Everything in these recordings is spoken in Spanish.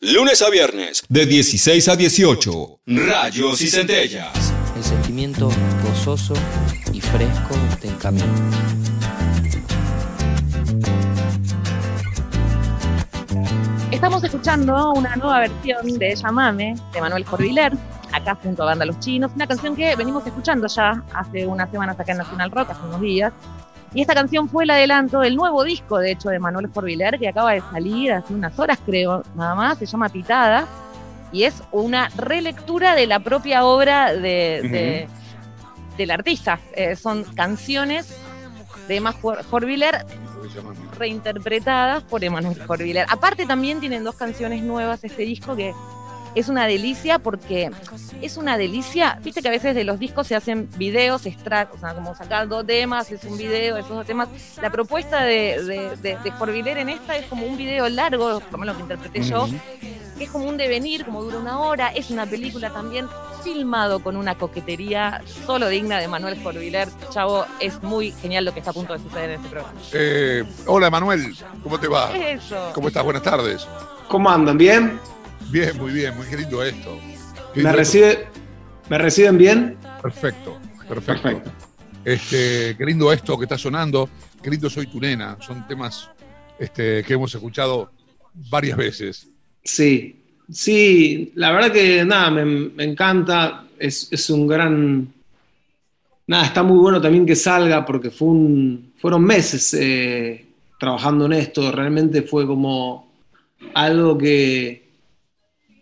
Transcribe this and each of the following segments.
Lunes a viernes, de 16 a 18. Rayos y centellas. El sentimiento gozoso y fresco del camino. Estamos escuchando una nueva versión de Llamame de Manuel Corviler, acá junto a Banda Los Chinos, una canción que venimos escuchando ya hace unas semanas acá en Nacional Rock, hace unos días. Y esta canción fue el adelanto del nuevo disco, de hecho, de Manuel Corviler, que acaba de salir hace unas horas, creo, nada más, se llama Pitada, y es una relectura de la propia obra de, del artista. Eh, son canciones de Emma Jorviller reinterpretadas por Emanuel Jorviller. Aparte también tienen dos canciones nuevas este disco que es una delicia porque es una delicia, viste que a veces de los discos se hacen videos, extractos, o sea, como sacar dos temas, es un video, esos dos temas. La propuesta de, de, de, en esta es como un video largo, como lo que interpreté yo, que es como un devenir, como dura una hora, es una película también filmado con una coquetería solo digna de Manuel Jorviler. Chavo, es muy genial lo que está a punto de suceder en este programa. Eh, hola Manuel, ¿cómo te va? Eso. ¿Cómo estás? Buenas tardes. ¿Cómo andan? ¿Bien? Bien, muy bien, muy lindo esto. ¿Me, recibe, ¿Me reciben bien? Perfecto, perfecto. Este, qué lindo esto que está sonando, qué lindo soy tu nena. Son temas este, que hemos escuchado varias veces. Sí, sí, la verdad que nada, me, encanta, es, un gran... Nada, está muy bueno también que salga porque fue un, fueron meses eh, trabajando en esto, realmente fue como algo que,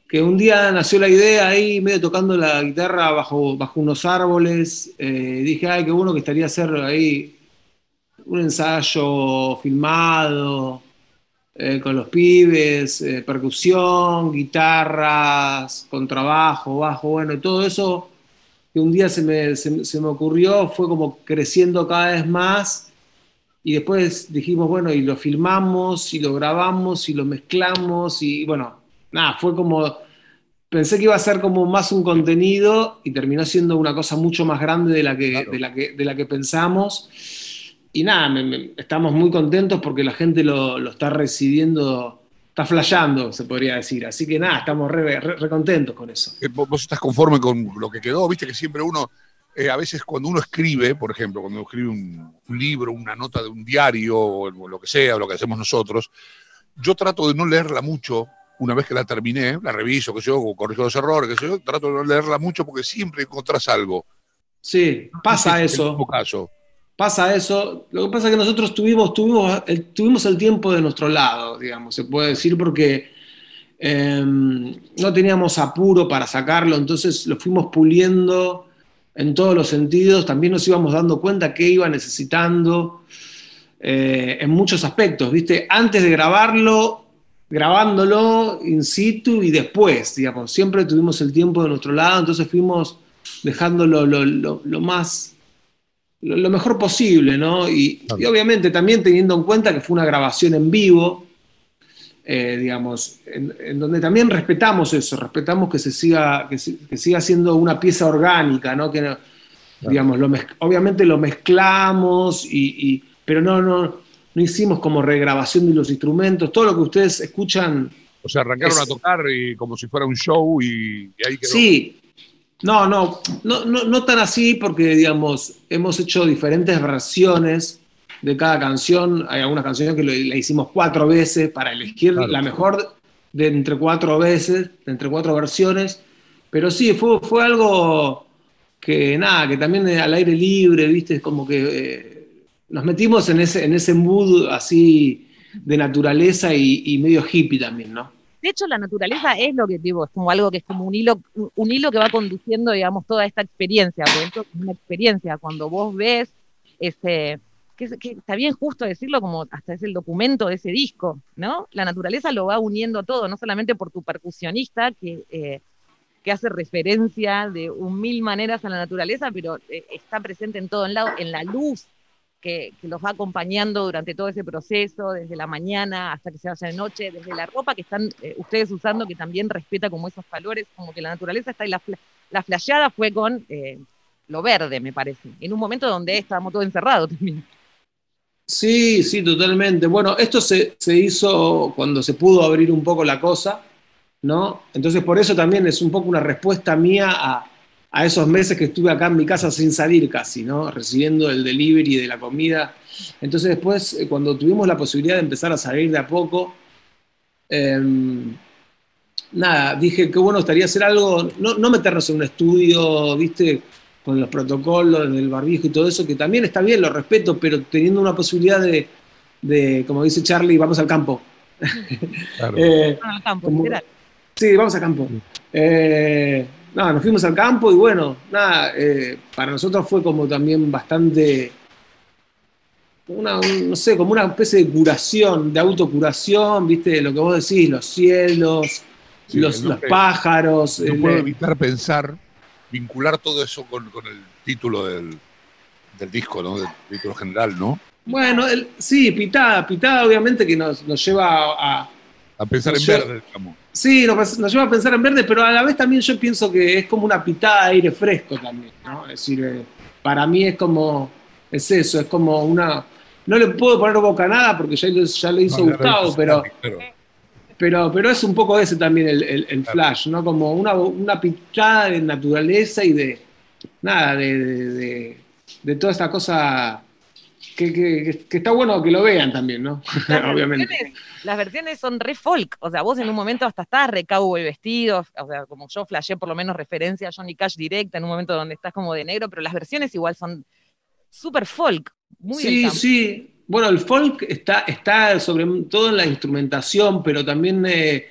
que un día nació la idea ahí, medio tocando la guitarra bajo, bajo unos árboles. Eh, dije, ay, qué bueno que estaría hacer ahí un ensayo filmado eh, con los pibes, eh, percusión, guitarras, contrabajo, bajo, bueno, todo eso que un día se me, se me ocurrió fue como creciendo cada vez más. Y después dijimos, bueno, y lo filmamos, y lo grabamos, y lo mezclamos, y bueno, nada, fue como, pensé que iba a ser como más un contenido y terminó siendo una cosa mucho más grande de la que, de la que, de la que pensamos. Y nada, estamos muy contentos porque la gente lo, está recibiendo, está flasheando, se podría decir. Así que nada, estamos re, contentos con eso. Eh, ¿Vos estás conforme con lo que quedó? Viste que siempre uno, eh, a veces cuando uno escribe, por ejemplo, cuando escribe un, libro, una nota de un diario o lo que sea, o lo que hacemos nosotros, yo trato de no leerla mucho una vez que la terminé, la reviso, que yo, corrijo los errores, que yo, trato de no leerla mucho porque siempre encontrás algo. Sí, pasa eso. caso. Pasa eso. Lo que pasa es que nosotros tuvimos, tuvimos, el, tuvimos el tiempo de nuestro lado, digamos, se puede decir, porque em, no teníamos apuro para sacarlo, entonces lo fuimos puliendo en todos los sentidos. También nos íbamos dando cuenta que iba necesitando eh, en muchos aspectos, ¿viste? Antes de grabarlo, grabándolo in situ y después, digamos, siempre tuvimos el tiempo de nuestro lado, entonces fuimos dejándolo lo, más, lo, mejor posible, ¿no? Y, obviamente también teniendo en cuenta que fue una grabación en vivo, eh, digamos, en, donde también respetamos eso, respetamos que se siga, que, siga siendo una pieza orgánica, ¿no? Que, digamos, lo obviamente lo mezclamos, y, pero no, no, no hicimos como regrabación de los instrumentos, todo lo que ustedes escuchan. O sea, arrancaron a tocar y como si fuera un show y, ahí quedó. Sí, no, no, no, no, tan así porque, digamos, hemos hecho diferentes versiones de cada canción. Hay algunas canciones que la hicimos cuatro veces para elegir la mejor de entre cuatro veces, de entre cuatro versiones. Pero sí, fue, fue algo que nada, que también al aire libre, viste, es como que eh, nos metimos en ese, en ese mood así de naturaleza y, medio hippie también, ¿no? De hecho, la naturaleza es lo que digo, es como algo que es como un hilo, un hilo que va conduciendo, digamos, toda esta experiencia, porque es una experiencia, cuando vos ves ese, que, está bien justo decirlo como hasta es el documento de ese disco, ¿no? La naturaleza lo va uniendo todo, no solamente por tu percusionista, que, eh, que hace referencia de un mil maneras a la naturaleza, pero eh, está presente en todo en lado, en la luz, que, los va acompañando durante todo ese proceso, desde la mañana hasta que se vaya de noche, desde la ropa que están eh, ustedes usando, que también respeta como esos valores, como que la naturaleza está y la, la flayada fue con eh, lo verde, me parece, en un momento donde estábamos todos encerrados también. Sí, sí, totalmente. Bueno, esto se, se, hizo cuando se pudo abrir un poco la cosa. ¿no? Entonces por eso también es un poco una respuesta mía a, a esos meses que estuve acá en mi casa sin salir casi, ¿no? Recibiendo el delivery de la comida. Entonces después, eh, cuando tuvimos la posibilidad de empezar a salir de a poco, em, nada, dije que bueno estaría hacer algo, no, no meternos en un estudio, viste, con los protocolos del barbijo y todo eso, que también está bien, lo respeto, pero teniendo una posibilidad de, de como dice Charlie, vamos al campo. Claro. Eh, Ah, al campo, como- literal. Sí, vamos al campo. Eh, nada, nos fuimos al campo y bueno, nada, eh, para nosotros fue como también bastante, una, un- no sé, como una especie de curación, de autocuración, viste, lo que vos decís, los cielos, Sí, los, los pájaros. No el- puedo evitar pensar, vincular todo eso con, con el título del, del disco, ¿no? Del título general, ¿no? bueno, el- sí, pitada, pitada obviamente que nos, nos lleva a, A pensar en verde, digamos. Sí, nos, nos lleva a pensar en verde, pero a la vez también yo pienso que es como una pitada de aire fresco también, ¿no? Es decir, eh, para mí es como, es eso, es como una... No le puedo poner boca a nada porque ya ya lo hizo No, Gustavo, pero, claro. pero, pero es un poco ese también el, el- el Claro. flash, ¿no? Como una, una pitada de naturaleza y de, nada, de, de, de- de toda esta cosa que, que- que está bueno que lo vean también, ¿no? Las Obviamente. versiones, las versiones son re folk, o sea, vos en un momento hasta estás re cowboy vestido, o sea, como yo flashé por lo menos referencia a Johnny Cash directa en un momento donde estás como de negro, pero las versiones igual son súper folk, muy Sí, sí. Bueno, el folk está, está sobre todo en la instrumentación, pero también eh,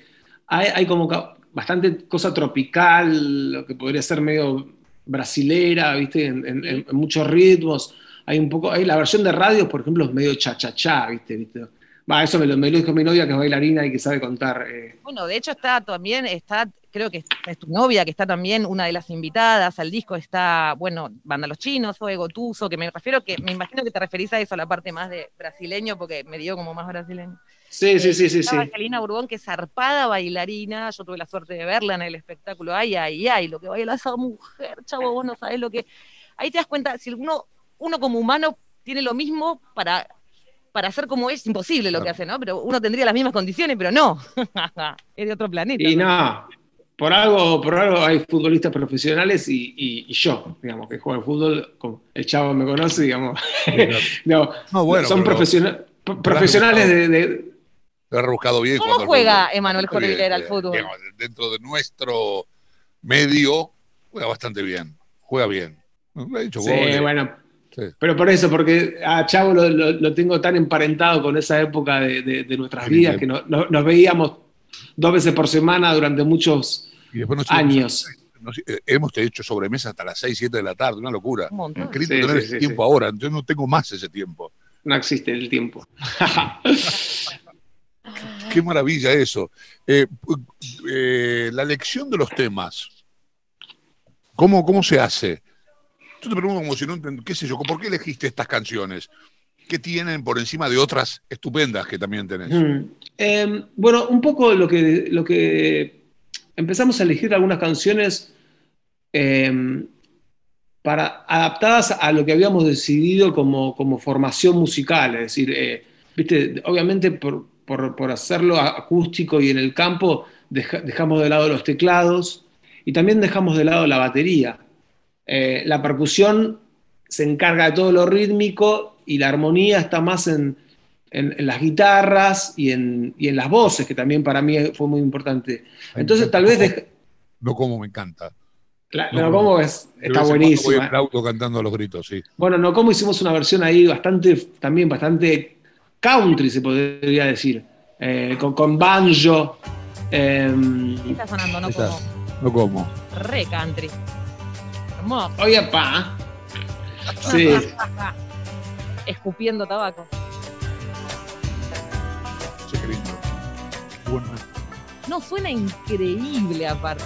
hay, hay como bastante cosa tropical, lo que podría ser medio brasilera, ¿viste? En, en- en- en muchos ritmos. Hay un poco, hay la versión de radio, por ejemplo, es medio cha-cha-cha, ¿viste? ¿Viste? Va, eso me lo, me lo dijo mi novia, que es bailarina y que sabe contar. eh. Bueno, de hecho está también, está, creo que es tu novia, que está también una de las invitadas al disco, está, bueno, Banda Los Chinos, o Gotuso, que me refiero que, me imagino que te referís a eso, a la parte más de brasileño, porque me dio como más brasileño. Sí, sí, sí, sí, sí. Angelina Urbón, que es zarpada bailarina, yo tuve la suerte de verla en el espectáculo, ay, ay, ay, lo que baila esa mujer, chavo, vos no sabés lo que... Ahí te das cuenta, si uno, uno como humano tiene lo mismo para, para hacer como es, imposible lo que hace, ¿no? Pero uno tendría las mismas condiciones, pero no, es de otro planeta. Y ¿no? no, por algo, por algo hay futbolistas profesionales y, y- y yo, digamos, que juego al fútbol, como el chavo me conoce, digamos. No, bueno, son profesionales de, de- Lo rebuscado bien. ¿Cómo juega fútbol. Emanuel Jorviler al fútbol? digamos, dentro de nuestro medio, juega bastante bien. Juega bien. Ha hecho Sí, goles. bueno. Sí. Pero por eso, porque a Chavo lo, lo- lo tengo tan emparentado con esa época de, de- de nuestras Sí, vidas bien. que no- no- nos veíamos dos veces por semana durante muchos Y después nos años. nos- eh, hemos hecho sobremesa hasta las 6, 7 de la tarde, una locura. Un montón. Querido Sí, tener sí, ese sí, tiempo sí. ahora, yo no tengo más ese tiempo. No existe el tiempo. Qué maravilla eso. Eh, eh, la elección de los temas, ¿cómo, cómo se hace? Yo te pregunto como si no qué sé yo, ¿por qué elegiste estas canciones? ¿Qué tienen por encima de otras estupendas que también tenés? Mm. Eh, bueno, un poco lo que, lo que empezamos a elegir algunas canciones eh, para, adaptadas a lo que habíamos decidido como, como formación musical. Es decir, eh, viste, obviamente por, por- hacerlo acústico y en el campo deja- dejamos de lado los teclados y también dejamos de lado la batería. Eh, la percusión se encarga de todo lo rítmico y la armonía está más en, en- en las guitarras y en, y en las voces, que también para mí fue muy importante. Entonces, tal vez. No como me encanta. la- No, como es, está cuando Voy buenísima. en el auto cantando a los gritos, sí. Bueno, no como hicimos una versión ahí bastante, también bastante country, se podría decir, eh, con, con banjo. em, ¿Qué está sonando? No como No como. re country. Oye, pa. Sí, Escupiendo tabaco. Qué lindo. Bueno, No, suena increíble aparte.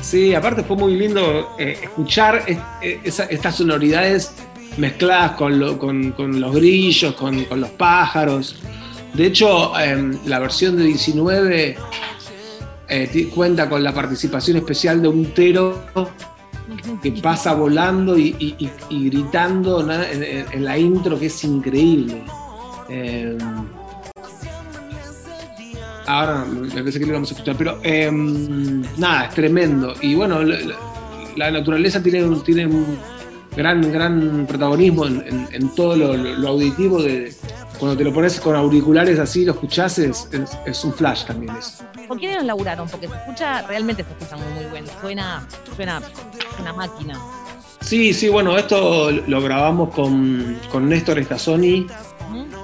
sí, aparte fue muy lindo eh, escuchar es- eh, estas sonoridades mezcladas con, lo- con- con los grillos, con, con los pájaros. De hecho, em, la versión de 19 eh, cuenta con la participación especial de un tero que pasa volando y, y- y- y gritando ¿no? en, la intro, que es increíble. Eh, Ahora me parece que lo vamos a escuchar, pero em, nada, es tremendo. Y bueno, la, la naturaleza tiene, un- tiene un gran, gran protagonismo en, en- en todo lo, lo auditivo. De, cuando te lo pones con auriculares así, lo escuchás, es, es- es un flash también. Es. ¿Con quiénes laburaron? Porque se escucha, realmente se escucha muy, muy bueno. Suena, suena una máquina. Sí, sí, bueno, esto lo grabamos con, con Néstor Estazoni,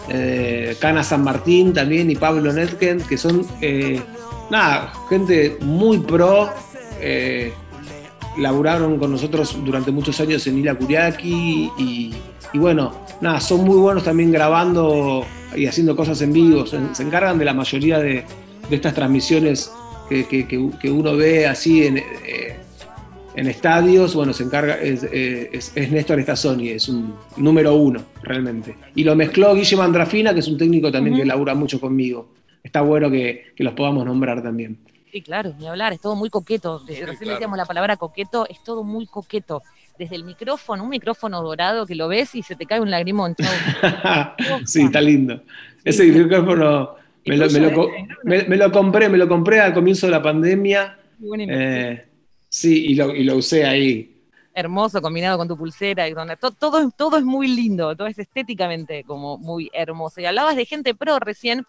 eh, Cana San Martín también y Pablo Netken, que son, eh, nada, gente muy pro. eh, laburaron con nosotros durante muchos años en Ila Kuriaki y, y bueno, nada, son muy buenos también grabando y haciendo cosas en vivo. Se, se encargan de la mayoría de, de estas transmisiones que, que- que- que uno ve así en, eh, en estadios. Bueno, se encarga, es, eh, es- es Néstor Estazoni, es un número uno realmente. Y lo mezcló Guille Mandrafina, que es un técnico también que labura mucho conmigo. Está bueno que, que los podamos nombrar también. Sí, claro, ni hablar, es todo muy coqueto. Sí, Recién claro. decíamos la palabra coqueto, es todo muy coqueto. Desde el micrófono, un micrófono dorado que lo ves y se te cae un lagrimón. sí, está lindo. Ese micrófono me lo, me lo co- me- me lo compré, me lo compré al comienzo de la pandemia. Eh, sí, y lo, y lo usé ahí. hermoso combinado con tu pulsera y donde to- todo, es- todo es muy lindo, todo es estéticamente como muy hermoso. Y hablabas de gente pro recién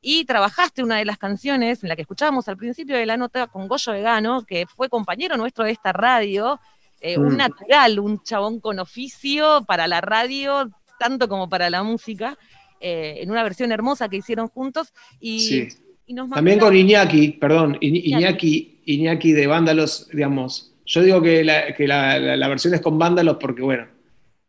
y trabajaste una de las canciones en la que escuchábamos al principio de la nota con Goyo Vegano, que fue compañero nuestro de esta radio, eh, un Mm. natural, un chabón con oficio para la radio, tanto como para la música, eh, en una versión hermosa que hicieron juntos. Y, Sí. y nos También con Iñaki, perdón, Iñ- Iñaki. Iñaki, de Vándalos, digamos. Yo digo que la, que la, la- la versión es con Vándalos porque, bueno,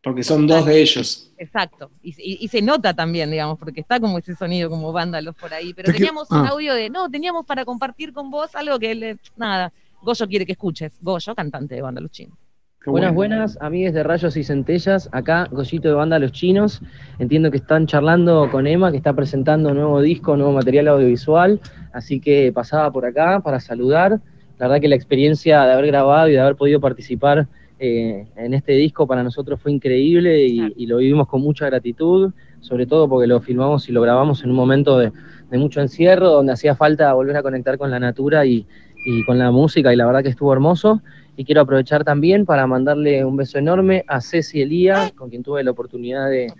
porque son dos de ellos. Exacto, y, y- y se nota también, digamos, porque está como ese sonido como vándalos por ahí, pero teníamos un ah. audio de, no, teníamos para compartir con vos algo que, le, nada, Goyo quiere que escuches, Goyo, cantante de Vándalos Chinos. Qué Buenas, bueno. buenas, amigues de Rayos y Centellas. Acá, Goyito de Banda Los Chinos. Entiendo que están charlando con Emma, que está presentando nuevo disco, nuevo material audiovisual. Así que pasaba por acá para saludar. La verdad que la experiencia de haber grabado y de haber podido participar eh, en este disco para nosotros fue increíble y, Claro. y lo vivimos con mucha gratitud, sobre todo porque lo filmamos y lo grabamos en un momento de, de mucho encierro, donde hacía falta volver a conectar con la natura y, y con la música, y la verdad que estuvo hermoso. Y quiero aprovechar también para mandarle un beso enorme a Ceci Elía, con quien tuve la oportunidad de,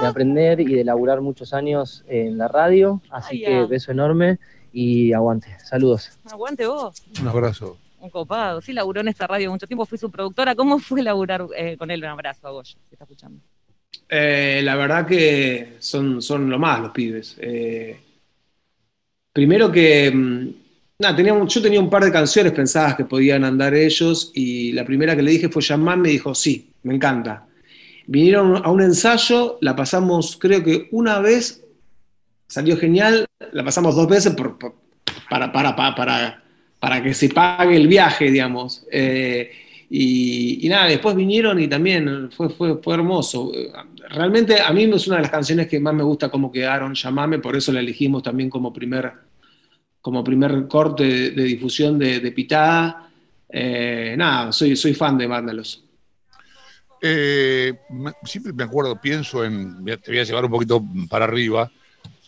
de aprender y de laburar muchos años en la radio. Así Ay, que ah. beso enorme y aguante. Saludos. Aguante vos, Un abrazo. un copado, sí laburó en esta radio mucho tiempo, fui su productora, ¿cómo fue laburar eh, con él? Un abrazo a Goyo, que está escuchando. Eh, la verdad que son, son lo más los pibes. Eh, primero que, nada, teníamos, yo tenía un par de canciones pensadas que podían andar ellos y la primera que le dije fue Yaman, me dijo, sí, me encanta. Vinieron a un ensayo, la pasamos creo que una vez, salió genial, la pasamos dos veces por- para, para, para, para, para que se pague el viaje, digamos. Eh, y, nada, después vinieron y también fue, fue, fue hermoso. Realmente a mí es una de las canciones que más me gusta cómo quedaron, Llamame, por eso la elegimos también como primer, como primer corte de, de difusión de, de Pitada. Eh, nada, soy, soy fan de Vándalos. Eh, siempre me acuerdo, pienso en, te voy a llevar un poquito para arriba,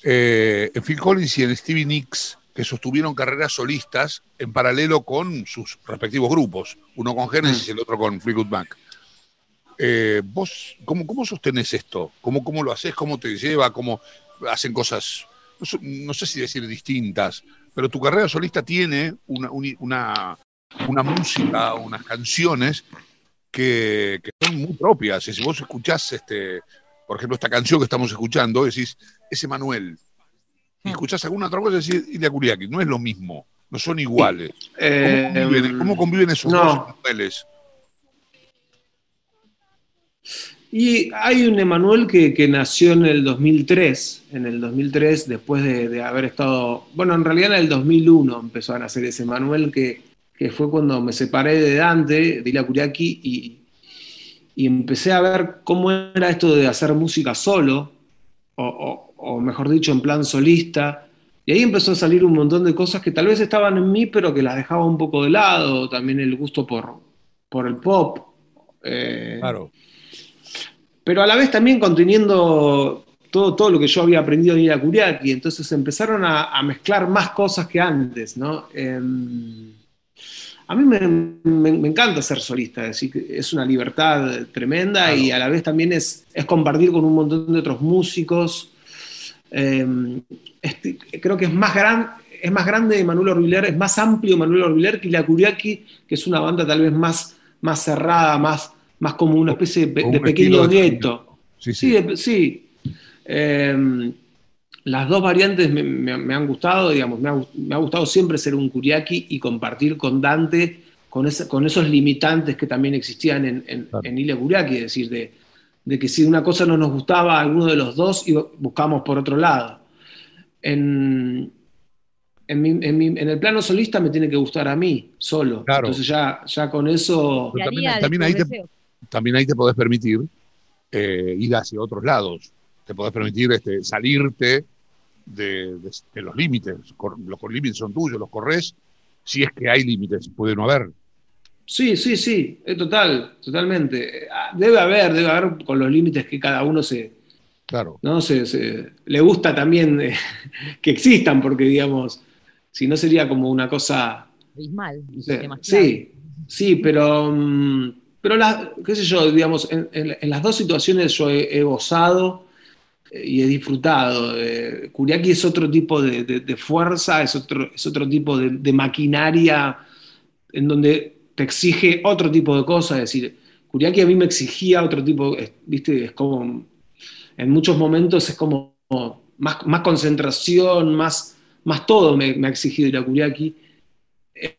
eh, en Phil Collins y en Stevie Nicks, que sostuvieron carreras solistas en paralelo con sus respectivos grupos, uno con Genesis y el otro con Fleetwood Mac. Eh, ¿Vos cómo, cómo sostenés esto? ¿Cómo, ¿Cómo lo haces? ¿Cómo te lleva? ¿Cómo hacen cosas, no sé si decir distintas, pero tu carrera solista tiene una, una, una música, unas canciones que, que son muy propias. Y si vos escuchás, este, por ejemplo, esta canción que estamos escuchando, decís, es Emanuel. Y escuchás alguna otra cosa decís, Ilia Kuriaki, no es lo mismo, no son iguales. ¿Cómo, Eh, conviven, cómo conviven esos no. dos Emanueles? Y hay un Emanuel que, que nació en el 2003, en el 2003, después de, haber estado, bueno, en realidad en el 2001 empezó a nacer ese Emanuel, que, que fue cuando me separé de Dante, de Ila Kuriaki, y, y empecé a ver cómo era esto de hacer música solo, o mejor dicho, en plan solista. Y ahí empezó a salir un montón de cosas que tal vez estaban en mí, pero que las dejaba un poco de lado, también el gusto por, por el pop. eh, Claro. Pero a la vez también conteniendo todo, todo lo que yo había aprendido en Ira Kuriaki, entonces empezaron a, a mezclar más cosas que antes, ¿no? Em, a mí me, me- me encanta ser solista, es decir, es una libertad tremenda y a la vez también es, es compartir con un montón de otros músicos. Em, este, creo que es más, gran, es más grande Manuel Orbiler, es más amplio Manuel Orbiler que la Kuriaki, que es una banda tal vez más, más cerrada, más, más como una especie de, pequeño gueto. Sí, Sí, sí. de- sí. Eh, las dos variantes me, me- me han gustado, digamos, me ha, me ha gustado siempre ser un Kuriaki y compartir con Dante con, esa- con esos limitantes que también existían en, en, Claro. en Ilya Kuriaki, es decir, de, de que si una cosa no nos gustaba a alguno de los dos, buscamos por otro lado. En, en, mi- en mi- en el plano solista me tiene que gustar a mí, solo. Claro. Entonces ya, ya con eso... Pero también- también ahí te-. También ahí te podés permitir eh, ir hacia otros lados. Te podés permitir este, salirte de, de- de los límites. Cor- Los límites son tuyos, los corres. Si es que hay límites, puede no haber. Sí, sí, sí, es total, totalmente. Debe haber, debe haber con los límites que cada uno se, Claro. ¿no? Se, se- le gusta también eh, que existan, porque digamos, si no sería como una cosa. Abismal. no sé, demasiado. sí, sí, pero, mm, pero la- qué sé yo, digamos, en, las dos situaciones yo he, he gozado eh, y he disfrutado. Eh, es otro tipo de, de- fuerza, es otro, es otro tipo de, maquinaria en donde te exige otro tipo de cosas, es decir, Kuriaki a mí me exigía otro tipo, es- viste, es como, en muchos momentos es como más, más concentración, más, más todo me, me ha exigido ir a Kuriaki.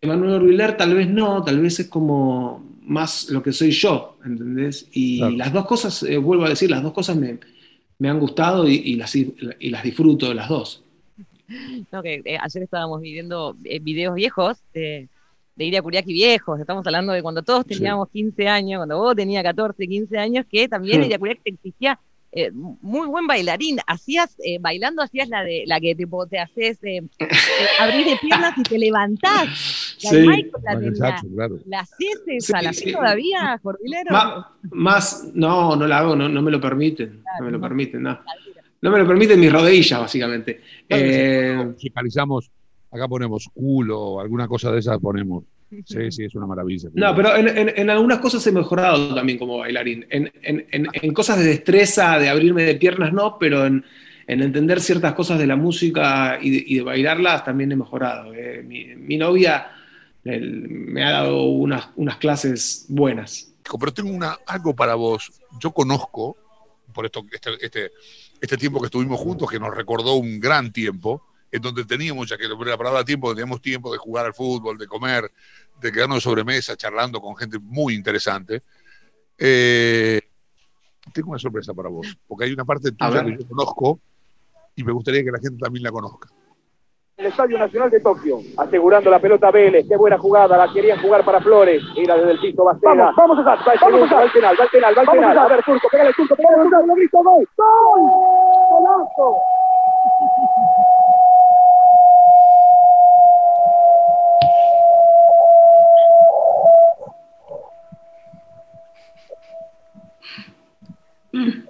Emanuel Orbiler tal vez no, tal vez es como más lo que soy yo, ¿entendés? Y Claro. las dos cosas, eh, vuelvo a decir, las dos cosas me, me han gustado y, y las, y las disfruto las dos. No, que eh, ayer estábamos viviendo eh, videos viejos de, de Iria Kuriaki viejos. Estamos hablando de cuando todos Sí. teníamos 15 años, cuando vos tenías 14, 15 años, que también Hmm. Iria Kuriaki te exigía eh, muy buen bailarín. Hacías, eh, bailando hacías la de la que tipo te haces eh, abrir de piernas y te levantás. La de Michael, la de Michael la, Jackson, claro. la haces esa, Sí, la sí. todavía, Cordilero. Ma- más, no, no la hago, no, no me lo permiten, no me lo permiten, no. No me lo permiten mis rodillas, básicamente. Claro, Eh, musicalizamos, acá ponemos culo o alguna cosa de esas ponemos. Sí, sí, es una maravilla. No, pero en, en- en algunas cosas he mejorado también como bailarín. En, en- en- en cosas de destreza, de abrirme de piernas, no, pero en, en entender ciertas cosas de la música y de, y de bailarlas también he mejorado. Eh, mi, mi novia el- me ha dado unas, unas clases buenas. Pero tengo una, algo para vos. Yo conozco, por esto, este, este, este tiempo que estuvimos juntos, que nos recordó un gran tiempo, en donde teníamos, ya que la palabra tiempo, teníamos tiempo de jugar al fútbol, de comer, de quedarnos de sobremesa, charlando con gente muy interesante. Eh, tengo una sorpresa para vos, porque hay una parte tuya que yo conozco y me gustaría que la gente también la conozca. El Estadio Nacional de Tokio, asegurando la pelota Vélez, qué buena jugada, la querían jugar para Flores, era desde el piso Bacera. Vamos, vamos a usar, va el segundo, va el penal, va el penal, va el penal, a ver, Turco, pégale el Turco, pégale Turco, lo grito, gol, gol, golazo. ¡Gol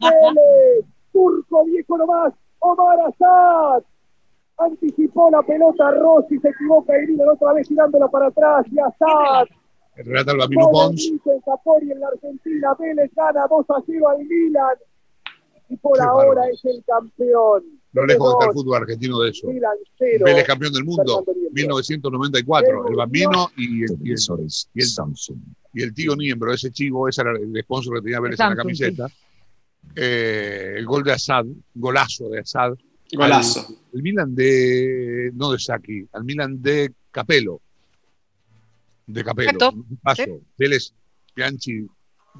Vélez! Turco viejo nomás, Omar Azad. Anticipó la pelota Rossi, se equivoca y Milan otra vez tirándola para atrás y Azad. Relata el Bambino Pons. en Zapori en la Argentina. Vélez gana 2 a 0 al Milan. Y por Qué ahora bárbaro. es el campeón. No lejos está el fútbol argentino de eso. Milan 0. Vélez campeón del mundo, Fernando Niembro. 1994. El Bambino y el, y el- y el- Samsung. y el tío Niembro, ese chivo, ese era el sponsor que tenía Vélez en la camiseta. Eh, el gol de Assad, golazo de Assad. Golazo. Al- el Milan de, no de Saki, al Milan de Capello. De Capello. Un paso. Vélez, Bianchi,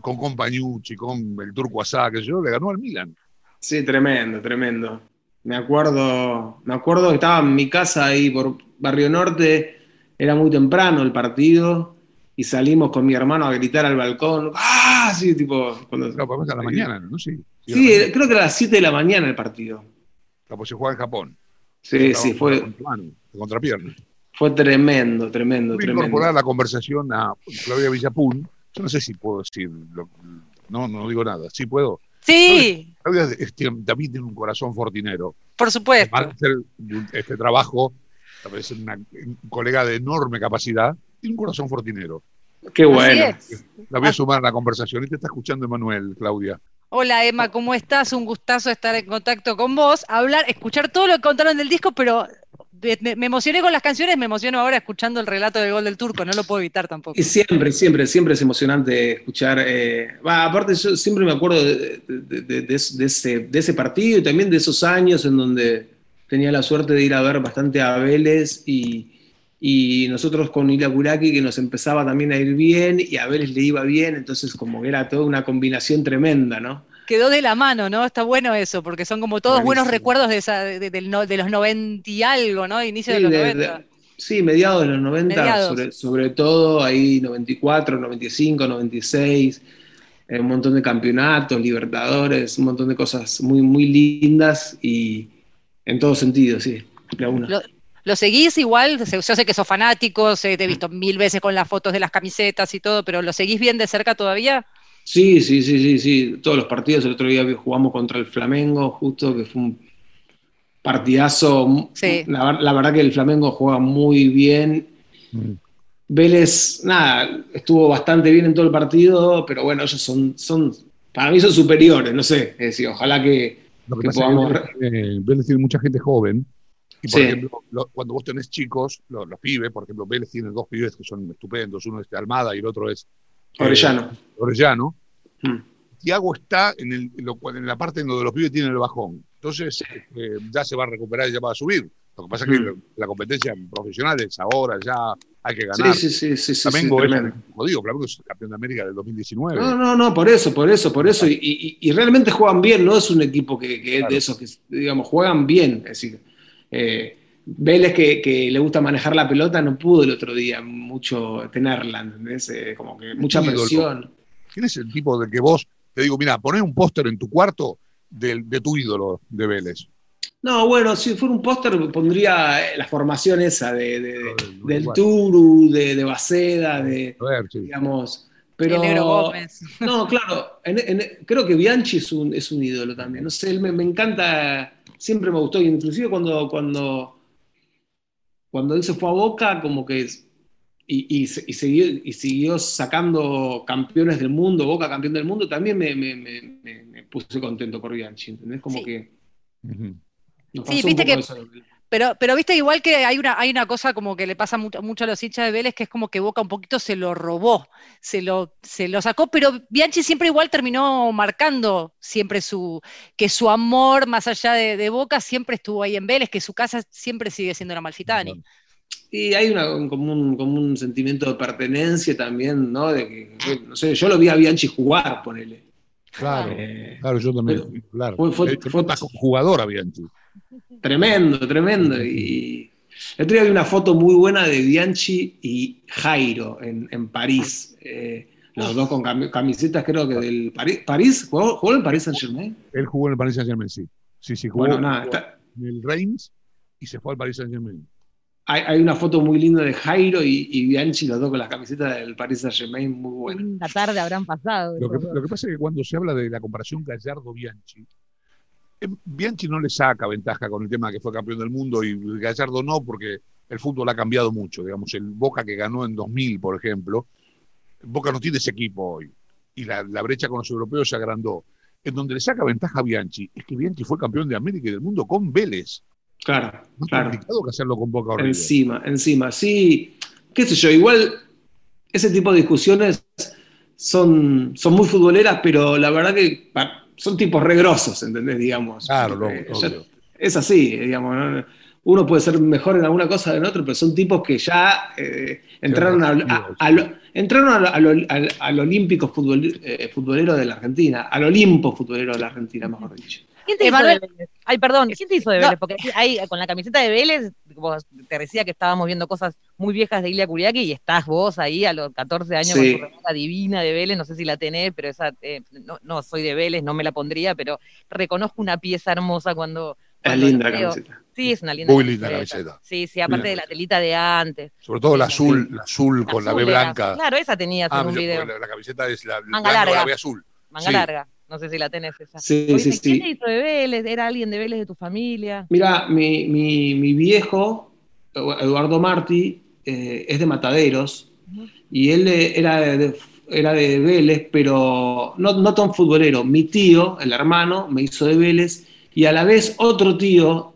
con Compañucci, con el turco Assad, que yo, le ganó al Milan. Sí, tremendo, tremendo. Me acuerdo, me acuerdo que estaba en mi casa ahí por Barrio Norte, era muy temprano el partido y salimos con mi hermano a gritar al balcón. ¡Ah! Sí, tipo. Cuando, No, pues a la mañana, ¿no? Sí. Sí, mañana. creo que era a las 7 de la mañana el partido. No, pues se juega en Japón. Sí, sí, fue, Con de contrapierna. fue tremendo, tremendo, Voy a tremendo. incorporar la conversación a Claudia Villapun, yo no sé si puedo decir, lo- no, no digo nada, sí puedo. Sí, Claudia es- tiene- también tiene un corazón fortinero. por supuesto. Además de hacer este trabajo, es una, un colega de enorme capacidad, tiene un corazón fortinero. Qué bueno. La voy a sumar a la conversación. Y te está escuchando Emanuel, Claudia. Hola Emma, ¿cómo estás? Un gustazo estar en contacto con vos, hablar, escuchar todo lo que contaron del disco, pero me, me emocioné con las canciones, me emociono ahora escuchando el relato del gol del turco, no lo puedo evitar tampoco. Y siempre, siempre, siempre es emocionante escuchar. eh, va, aparte, yo siempre me acuerdo de, de- de- de es- de ese, de ese partido y también de esos años en donde tenía la suerte de ir a ver bastante a Vélez y, y nosotros con Ila Kuraki que nos empezaba también a ir bien y a Vélez le iba bien, entonces como que era toda una combinación tremenda, ¿no? Quedó de la mano, ¿no? Está bueno eso, porque son como todos buenos recuerdos de, esa, de, los 90 y algo, ¿no? Inicio de los de- 90. de- sí, mediados de los 90, Mediados. Sobre, sobre todo ahí 94, 95, 96, eh, un montón de campeonatos, Libertadores, un montón de cosas muy, muy lindas y en todo sentido, sí, de a una. Lo- ¿Lo seguís igual? Se- Yo sé que sos fanático, sé, te he visto mil veces con las fotos de las camisetas y todo, pero ¿lo seguís bien de cerca todavía? Sí, sí, sí, sí, sí, todos los partidos. El otro día jugamos contra el Flamengo, justo que fue un partidazo. Sí. La, ver- la verdad que el Flamengo juega muy bien. Vélez, nada, estuvo bastante bien en todo el partido, pero bueno, ellos son, son para mí son superiores, no sé. Es decir, ojalá que, Lo que que pasa podamos. es que eh, Vélez tiene mucha gente joven. Y por Sí. ejemplo, lo- cuando vos tenés chicos, lo- los pibes, por ejemplo, Vélez tiene dos pibes que son estupendos. Uno es de Almada y el otro es eh, Orellano. Orellano. Mm. Tiago está en, el- en la parte en donde los pibes tienen el bajón. Entonces, eh, ya se va a recuperar y ya va a subir. Lo que pasa es que Mm. la, competencia profesional es ahora, ya hay que ganar. sí, sí, sí, sí, sí, es, como digo, Flamengo es campeón de América del 2019. No, no, no, por eso, por eso, por eso. Y, y- y realmente juegan bien, no es un equipo que, que es de esos que, digamos, juegan bien. Es decir, eh, Vélez que, que le gusta manejar la pelota no pudo el otro día mucho tenerla, ¿entendés? Eh, como que mucha presión. ¿Quién es el tipo de que vos te digo, mira, poné un póster en tu cuarto del- de, tu ídolo de Vélez? No, bueno, si fuera un póster pondría la formación esa de, de- de- Del del. Turu, de, de Baceda, de, A ver, sí. digamos... Pero. No, claro, en- en- creo que Bianchi es un, es un ídolo también. No sé, él me, me encanta, siempre me gustó, inclusive cuando, cuando, cuando él se fue a Boca, como que y, y se- y siguió, y siguió sacando campeones del mundo, Boca campeón del mundo, también me, me- me- me- me puse contento por Bianchi, ¿entendés? Como Sí. que Ujú. nos Sí, pasó un viste poco que- eso. Pero, pero viste igual que hay una, hay una cosa como que le pasa mucho, mucho a los hinchas de Vélez, que es como que Boca un poquito se lo robó, se lo, se lo sacó, pero Bianchi siempre igual terminó marcando siempre su, que su amor más allá de, de Boca siempre estuvo ahí en Vélez, que su casa siempre sigue siendo la Malfitani. Y hay una, un- como, un, como un sentimiento de pertenencia también, ¿no? De que, no sé, yo lo vi a Bianchi jugar, ponele. Claro, Eh, claro, yo también. Pero claro. fue- fue- fue- está como jugadora, Bianchi. Tremendo, tremendo. Y el otro día vi una foto muy buena de Bianchi y Jairo en, en París. Eh, los dos con cami- camisetas, creo que del París. ¿París? ¿Jugó, jugó en París Saint Germain? Él jugó en el Paris Saint Germain, sí. Sí, sí, jugó Bueno, nada, jugó está- en el Reims y se fue al Paris Saint Germain. hay, hay una foto muy linda de Jairo y, y Bianchi, los dos con las camisetas del París Saint Germain, muy buena. linda tarde habrán pasado. Lo que, lo pasa es que cuando se habla de la comparación Gallardo-Bianchi, Bianchi no le saca ventaja con el tema de que fue campeón del mundo y Gallardo no, porque el fútbol ha cambiado mucho. Digamos, el Boca que ganó en 2000, por ejemplo, Boca no tiene ese equipo hoy. Y la, la brecha con los europeos se agrandó. En donde le saca ventaja a Bianchi es que Bianchi fue campeón de América y del mundo con Vélez. Claro, Más claro. complicado que hacerlo con Boca River. Encima, encima. Sí, qué sé yo, igual ese tipo de discusiones son, son muy futboleras, pero la verdad que son tipos regrosos, ¿entendés? Digamos. Claro, lo- Eh, ya- es así, digamos. ¿no? Uno puede ser mejor en alguna cosa que en otro, pero son tipos que ya eh, entraron, a, a- a lo, entraron a lo- al, al olímpico futbol- eh, futbolero de la Argentina, al Olimpo futbolero de la Argentina, mejor dicho. ¿Quién te hizo de Vélez? Ay, perdón, ¿quién te hizo de No. Vélez? Porque ahí, con la camiseta de Vélez, vos te decía que estábamos viendo cosas muy viejas de Ilia Kuriaki y estás vos ahí a los 14 años Sí. con tu remera divina de Vélez, no sé si la tenés, pero esa, eh, no, no soy de Vélez, no me la pondría, pero reconozco una pieza hermosa cuando... Es cuando linda la la veo. camiseta. Sí, es una linda Muy linda camiseta. Sí, sí, aparte de la telita de antes. Sobre todo la Sí, azul, la azul con la B Azul era- blanca. Claro, esa tenías Ah, en un yo- video. la, la camiseta es la Manga larga. la B azul. Manga sí. larga. No sé si la tenés esa. Sí, sí, ¿Quién sí. hizo de Vélez? ¿Era alguien de Vélez de tu familia? Mira, mi, mi- mi viejo, Eduardo Martí, eh, es de Mataderos y él eh, era de, era de Vélez, pero no, no tan futbolero. Mi tío, el hermano, me hizo de Vélez y a la vez otro tío,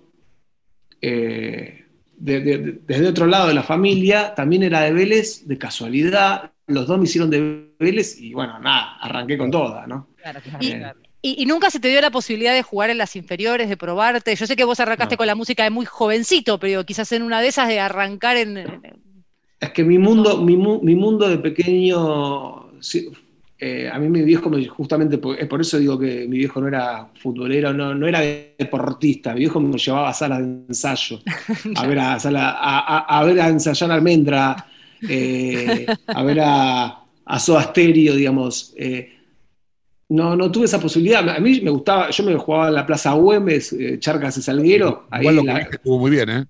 eh, de- de- de- desde otro lado de la familia, también era de Vélez, de casualidad. Los dos me hicieron de Vélez y bueno, nada, arranqué con toda, ¿no? Claro, claro, Y- claro. Y, y nunca se te dio la posibilidad de jugar en las inferiores, de probarte. Yo sé que vos arrancaste No. con la música de muy jovencito, pero quizás en una de esas de arrancar en. en- Es que mi mundo, mi, mu- mi mundo de pequeño, sí, eh, a mí mi viejo, me, justamente por, es por eso digo que mi viejo no era futbolero, no, no era deportista, mi viejo me llevaba a salas de ensayo, a ver a, sala- a, a- a ver a ensayar almendra, eh, a ver a, a Soda Stereo, digamos. eh, no, no tuve esa posibilidad. A mí me gustaba, yo me jugaba en la Plaza Güemes, eh, Charcas y Salguero. ahí Igual lo que viste estuvo muy bien, ¿eh?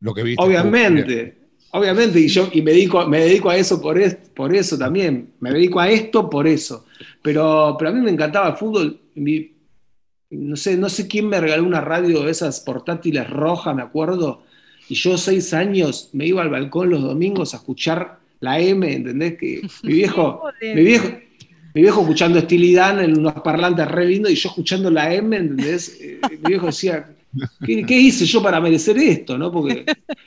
Lo que viste. Obviamente, obviamente, y yo y me dedico, me dedico a eso por, es- por eso también, me dedico a esto por eso. Pero, pero a mí me encantaba el fútbol. Mi- no, sé, no sé quién me regaló una radio de esas portátiles rojas, me acuerdo, y yo seis años me iba al balcón los domingos a escuchar la M, ¿entendés? Que mi viejo, mi viejo, mi viejo escuchando Steely Dan en unos parlantes re lindos y yo escuchando la M, ¿entendés? Eh, mi viejo decía, ¿qué, qué hice yo para merecer esto? ¿no? Porque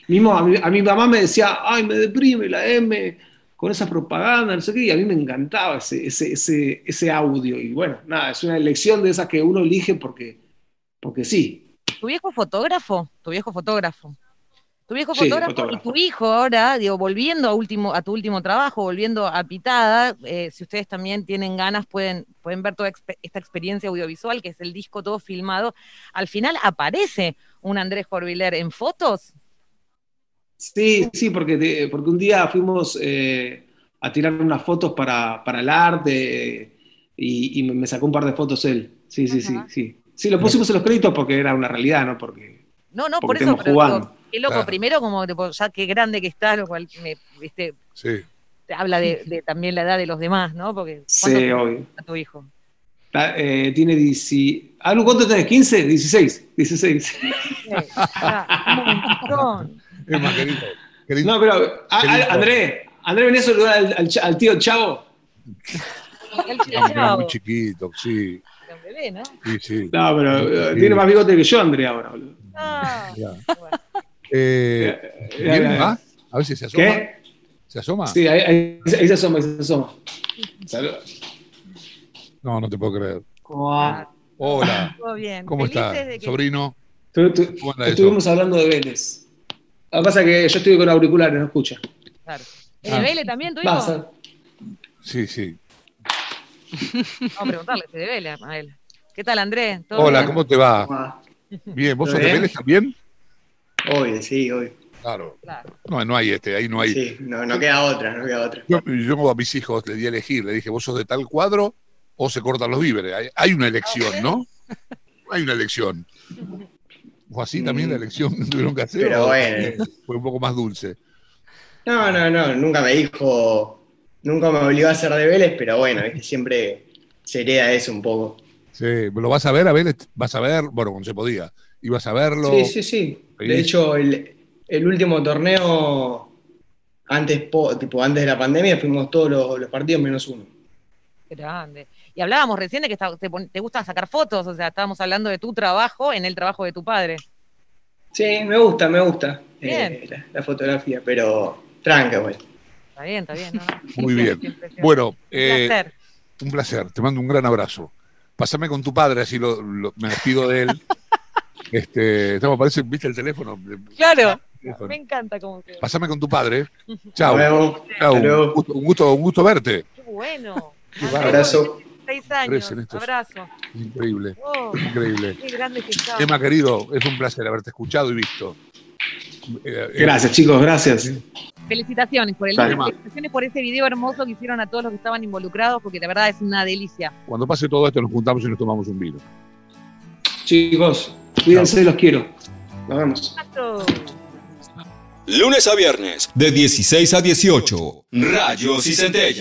mismo a mi, a mi mamá me decía, ay, me deprime la M con esa propaganda, no sé qué, y a mí me encantaba ese, ese, ese, ese audio. Y bueno, nada, es una elección de esas que uno elige porque, porque sí. ¿Tu viejo fotógrafo? ¿Tu viejo fotógrafo? Tu viejo Sí, fotógrafo, fotógrafo. y tu hijo ahora, digo, volviendo a, último, a tu último trabajo, volviendo a Pitada, eh, si ustedes también tienen ganas, pueden, pueden ver toda esta experiencia audiovisual, que es el disco todo filmado. Al final aparece un Andrés Jorviler en fotos. Sí, sí, porque, te- porque un día fuimos eh, a tirar unas fotos para, para el arte y, y me sacó un par de fotos él. Sí, sí, sí, Ajá. sí. Sí, lo pusimos en los créditos porque era una realidad, ¿no? Porque, No, no, por porque eso, pero jugando. digo, qué loco, Claro. primero como tipo, ya qué grande que estás, lo cual me, viste, Sí. te habla de, de también la edad de los demás, ¿no? Porque Sí, ¿cuánto obvio. a tu hijo? Ah, eh, tiene 10. Ah, no, ¿cuánto tenés? ¿15? 16. 16. Sí, ah, un montón. Es más querido. querido. No, pero, ah, ah. André, André, venía a saludar al, al al tío Chavo. El chavo, muy chiquito, sí. bebé, ¿no? Sí, sí. No, pero Sí. tiene más bigote que yo, André, ahora, boludo. Ah, Ya. bueno. Eh, Eh, ¿Viene eh, más? A ver si se asoma. ¿Qué? ¿Se asoma? Sí, ahí, ahí- ahí se asoma, ahí se asoma. Salud. No, no te puedo creer. Hola. Todo bien. ¿Cómo Felices está, de que- sobrino? Tu- tu- ¿Cómo anda eso? Estuvimos hablando de Vélez. Lo que pasa es que yo estoy con auriculares, no escucha. Claro. ¿Es Ah. de Vélez también tu hijo? Sí, sí. Vamos a preguntarle de Vélez a él. ¿Qué tal, Andrés? ¿Todo Hola, bien? ¿cómo te va? Bien, ¿vos ¿Todo sos de? Vélez también? Obvio, sí, obvio. Claro. Claro. No, no hay este, ahí no hay. Sí, no, no queda otra, no queda otra. Yo, yo a mis hijos les di a elegir, le dije, vos sos de tal cuadro o se cortan los víveres. Hay, hay una elección, ¿no? Hay una elección. ¿Fue así también la elección que tuvieron que hacer? Pero o bueno. Fue un poco más dulce. No, no, no, nunca me dijo, nunca me obligó a ser de Vélez, pero bueno, ¿viste? siempre se hereda eso un poco. Sí, ¿lo vas a ver a ver? ¿Vas a ver? Bueno, cuando se podía. ¿Ibas a verlo? Sí, sí, sí. De hecho, el, el último torneo, antes, po- tipo, antes de la pandemia, fuimos todos los, los partidos menos uno. Grande. Y hablábamos recién de que está- te, te gusta sacar fotos, o sea, estábamos hablando de tu trabajo en el trabajo de tu padre. Sí, me gusta, me gusta eh, Bien. la, la fotografía, pero tranca, güey. Está bien, está bien. ¿no? Muy bien. Bueno, Un eh, placer. un placer. Te mando un gran abrazo. Pásame con tu padre, así lo, lo- me despido de él. Este, estamos, parece, ¿viste el teléfono? Claro, Teléfono. me encanta cómo que. Pásame con tu padre. Chao. Un gusto, un gusto, un gusto verte. Qué bueno. Bárbaro. Abrazo. Seis años. Abrazo. Increíble, Oh, increíble. qué grande que está. Emma, querido, es un placer haberte escuchado y visto. Eh, eh, Gracias, chicos, gracias. Felicitaciones por el Dale. nombre, felicitaciones por ese video hermoso que hicieron a todos los que estaban involucrados, porque de verdad es una delicia. Cuando pase todo esto nos juntamos y nos tomamos un vino. Chicos, cuídense, los quiero. Nos vemos. Lunes a viernes, de 16 a 18. Rayos y centella.